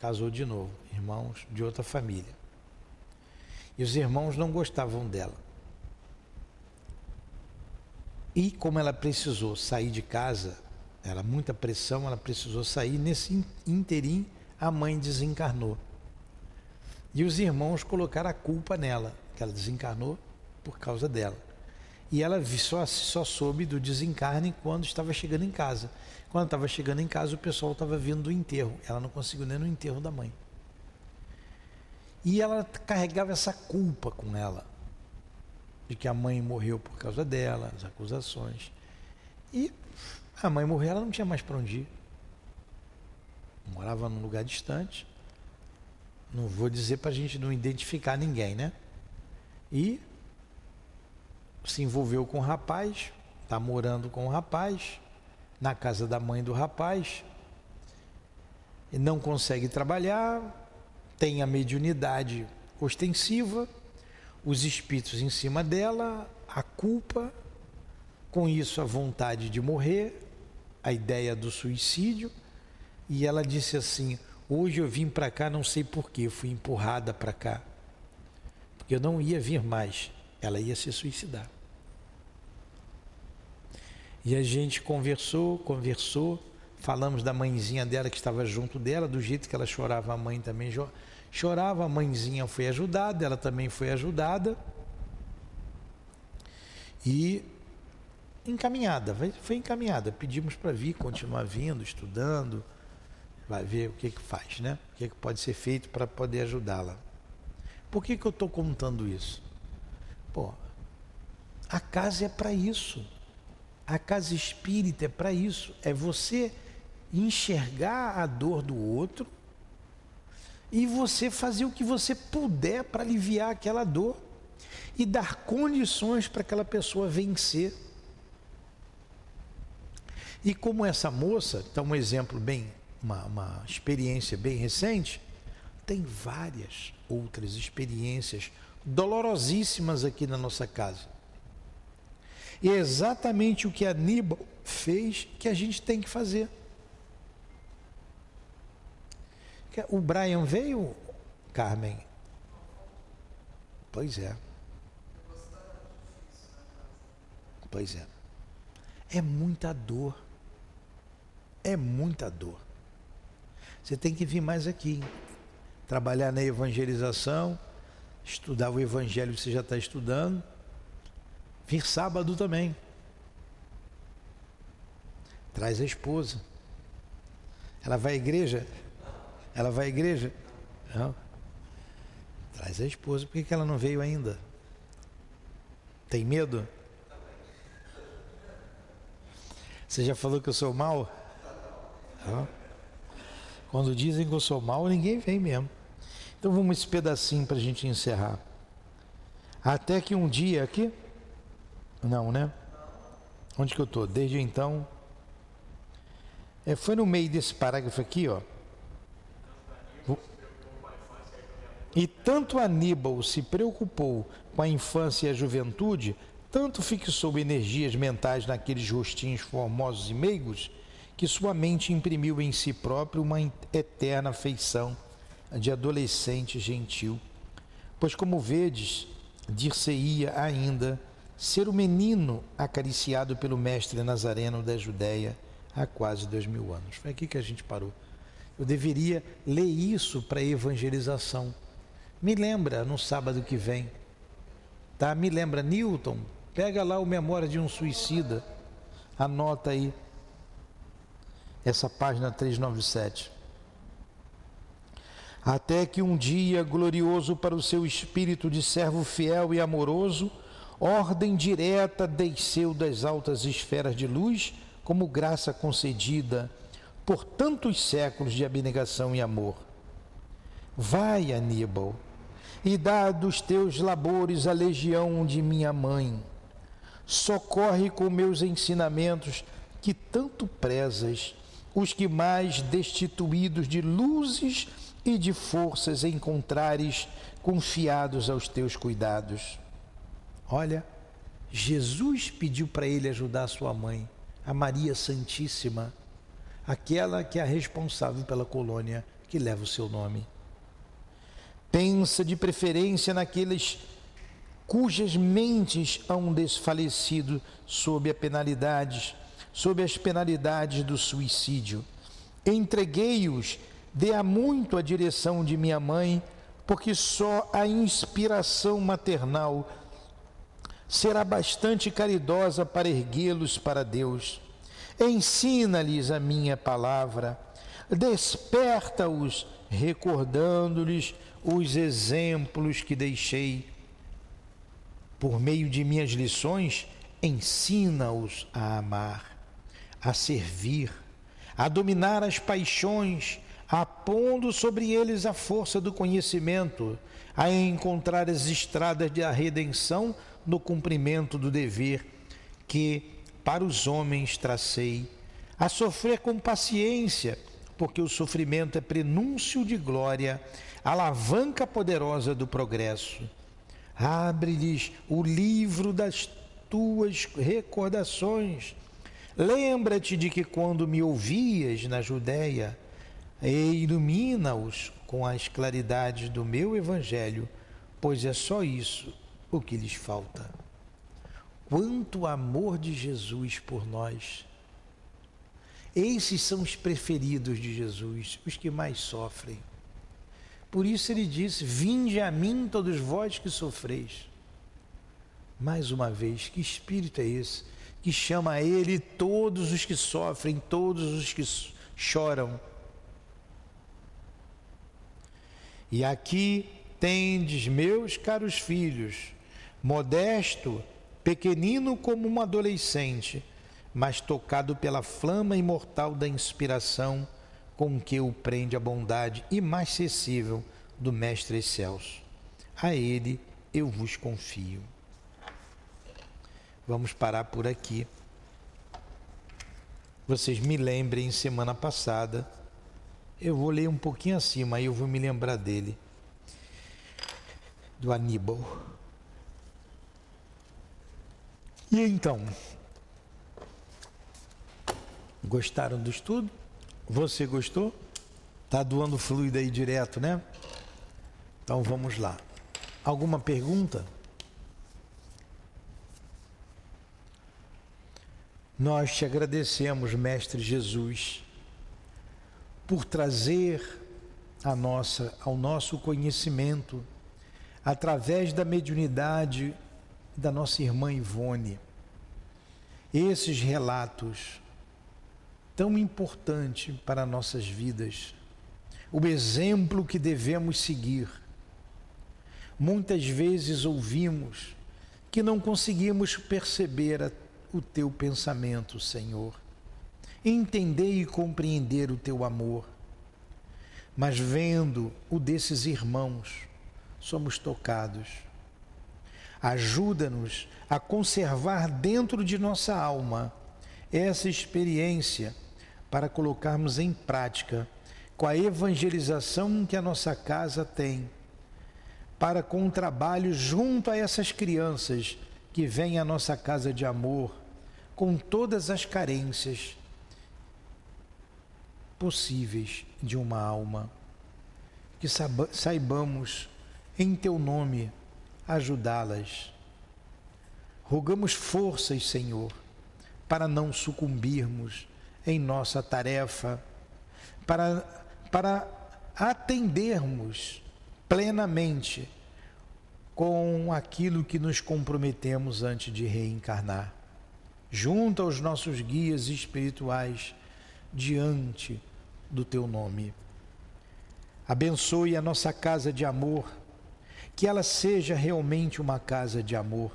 [SPEAKER 1] casou de novo, irmãos de outra família. E os irmãos não gostavam dela. E como ela precisou sair de casa, era muita pressão, ela precisou sair. Nesse interim, a mãe desencarnou. E os irmãos colocaram a culpa nela, que ela desencarnou por causa dela. E ela só, só soube do desencarne quando estava chegando em casa. Quando estava chegando em casa, o pessoal estava vindo do enterro. Ela não conseguiu nem no enterro da mãe. E ela carregava essa culpa com ela de que a mãe morreu por causa dela, as acusações. E a mãe morreu, ela não tinha mais para onde ir. Morava num lugar distante. Não vou dizer para a gente não identificar ninguém, né? E se envolveu com o rapaz, está morando com o rapaz, na casa da mãe do rapaz, não consegue trabalhar, tem a mediunidade ostensiva os espíritos em cima dela, a culpa, com isso a vontade de morrer, a ideia do suicídio, e ela disse assim: Hoje eu vim para cá, não sei porquê, fui empurrada para cá, eu não ia vir mais, ela ia se suicidar. E a gente conversou, conversou, falamos da mãezinha dela que estava junto dela, do jeito que ela chorava, a mãe também Chorava, a mãezinha foi ajudada, ela também foi ajudada. E encaminhada, foi encaminhada. Pedimos para vir, continuar vindo, estudando, vai ver o que que faz, né? O que, que pode ser feito para poder ajudá-la. Por que, que eu estou contando isso? Pô, a casa é para isso. A casa espírita é para isso. É você enxergar a dor do outro e você fazer o que você puder para aliviar aquela dor e dar condições para aquela pessoa vencer. E como essa moça, está um exemplo bem, uma, uma experiência bem recente, tem várias outras experiências dolorosíssimas aqui na nossa casa. E é exatamente o que Aníbal fez que a gente tem que fazer. O Brian veio, Carmen? Pois é. Pois é. É muita dor. É muita dor. Você tem que vir mais aqui. Trabalhar na evangelização, estudar o evangelho você já está estudando. Vir sábado também. Traz a esposa. Ela vai à igreja, ela vai à igreja? Não. Traz a esposa. Por que, ela não veio ainda? Tem medo? Você já falou que eu sou mal? Quando dizem que eu sou mal, ninguém vem mesmo. Então vamos esse pedacinho para a gente encerrar. Até que um dia aqui. Não, né? Onde que eu estou? Desde então. É, foi no meio desse parágrafo aqui, ó. E tanto Aníbal se preocupou com a infância e a juventude, tanto fixou energias mentais naqueles rostinhos formosos e meigos, que sua mente imprimiu em si próprio uma eterna feição de adolescente gentil. Pois, como vedes, dir-se-ia ainda ser o menino acariciado pelo mestre nazareno da Judéia há quase dois mil anos. Foi aqui que a gente parou. Eu deveria ler isso para evangelização. Me lembra no sábado que vem. Tá? Me lembra, Newton, pega lá o Memória de um Suicida. Anota aí. Essa página 397. Até que um dia glorioso para o seu espírito de servo fiel e amoroso, ordem direta desceu das altas esferas de luz, como graça concedida por tantos séculos de abnegação e amor. Vai, Aníbal, e dá dos teus labores a legião de minha mãe. Socorre com meus ensinamentos que tanto prezas os que mais destituídos de luzes e de forças encontrares confiados aos teus cuidados. Olha, Jesus pediu para ele ajudar a sua mãe, a Maria Santíssima, aquela que é a responsável pela colônia que leva o seu nome. Pensa de preferência naqueles cujas mentes hão desfalecido sob a sob as penalidades do suicídio. Entreguei-os, dê a muito a direção de minha mãe, porque só a inspiração maternal será bastante caridosa para erguê-los para Deus. Ensina-lhes a minha palavra, desperta-os, recordando-lhes os exemplos que deixei. Por meio de minhas lições, ensina-os a amar, a servir, a dominar as paixões, apondo sobre eles a força do conhecimento, a encontrar as estradas da redenção no cumprimento do dever que para os homens tracei, a sofrer com paciência, porque o sofrimento é prenúncio de glória alavanca poderosa do progresso. Abre-lhes o livro das tuas recordações. Lembra-te de que quando me ouvias na Judéia, e ilumina-os com as claridades do meu evangelho, pois é só isso o que lhes falta. Quanto amor de Jesus por nós. Esses são os preferidos de Jesus, os que mais sofrem. Por isso ele disse: Vinde a mim, todos vós que sofreis. Mais uma vez, que espírito é esse que chama a ele todos os que sofrem, todos os que choram? E aqui tendes, meus caros filhos, modesto, pequenino como um adolescente, mas tocado pela flama imortal da inspiração com que o prende a bondade imacessível do Mestre Excelso. A ele eu vos confio. Vamos parar por aqui. Vocês me lembrem, semana passada, eu vou ler um pouquinho acima, aí eu vou me lembrar dele, do Aníbal. E então, gostaram do estudo? Você gostou? Tá doando fluido aí direto, né? Então vamos lá. Alguma pergunta? Nós te agradecemos, Mestre Jesus, por trazer a nossa, ao nosso conhecimento, através da mediunidade da nossa irmã Ivone, esses relatos tão importante para nossas vidas, o exemplo que devemos seguir. Muitas vezes ouvimos que não conseguimos perceber o teu pensamento, Senhor, entender e compreender o teu amor. Mas vendo o desses irmãos, somos tocados. Ajuda-nos a conservar dentro de nossa alma essa experiência para colocarmos em prática com a evangelização que a nossa casa tem, para com o trabalho junto a essas crianças que vêm à nossa casa de amor, com todas as carências possíveis de uma alma. Que saibamos, em teu nome, ajudá-las. Rogamos forças, Senhor, para não sucumbirmos em nossa tarefa, para, para atendermos plenamente com aquilo que nos comprometemos antes de reencarnar, junto aos nossos guias espirituais, diante do teu nome. Abençoe a nossa casa de amor, que ela seja realmente uma casa de amor.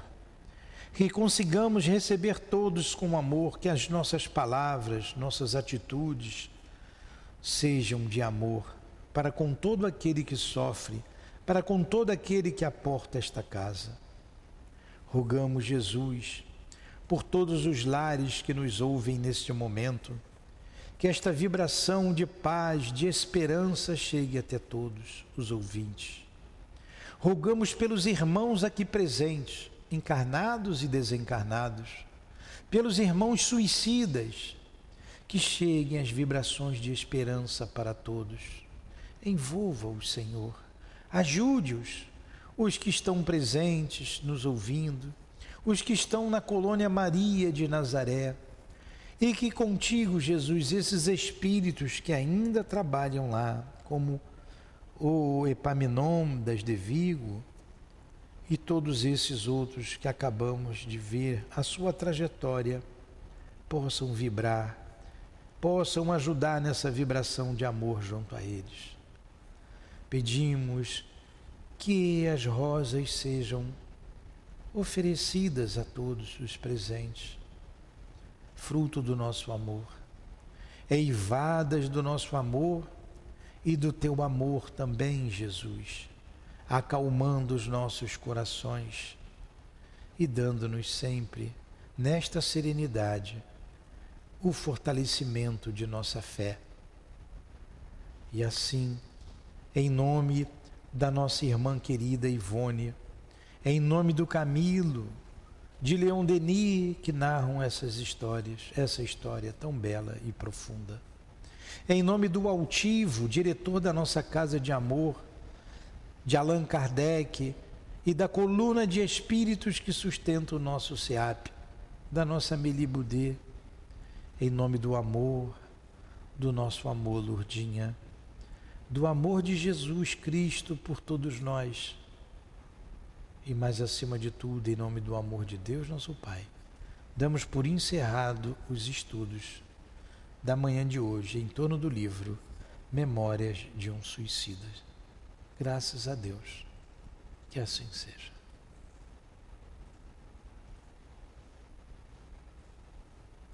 [SPEAKER 1] Que consigamos receber todos com amor, que as nossas palavras, nossas atitudes sejam de amor para com todo aquele que sofre, para com todo aquele que aporta esta casa. Rogamos, Jesus, por todos os lares que nos ouvem neste momento, que esta vibração de paz, de esperança chegue até todos os ouvintes. Rogamos pelos irmãos aqui presentes, encarnados e desencarnados, pelos irmãos suicidas, que cheguem as vibrações de esperança para todos. Envolva-os, Senhor. Ajude-os, os que estão presentes, nos ouvindo, os que estão na colônia Maria de Nazaré, e que contigo, Jesus, esses espíritos que ainda trabalham lá, como o Epaminondas de Vigo e todos esses outros que acabamos de ver a sua trajetória, possam vibrar, possam ajudar nessa vibração de amor junto a eles. Pedimos que as rosas sejam oferecidas a todos os presentes fruto do nosso amor, eivadas do nosso amor e do teu amor também, Jesus, acalmando os nossos corações e dando-nos sempre, nesta serenidade, o fortalecimento de nossa fé. E assim, em nome da nossa irmã querida Ivone, em nome do Camilo, de Leon Denis que narram essas histórias, essa história tão bela e profunda. Em nome do altivo, diretor da nossa casa de amor, de Allan Kardec e da coluna de espíritos que sustenta o nosso SEAP, da nossa Melibudê, em nome do amor, do nosso amor, Lourdinha, do amor de Jesus Cristo por todos nós e mais acima de tudo, em nome do amor de Deus, nosso Pai, damos por encerrado os estudos da manhã de hoje em torno do livro Memórias de um Suicida. Graças a Deus. Que assim seja.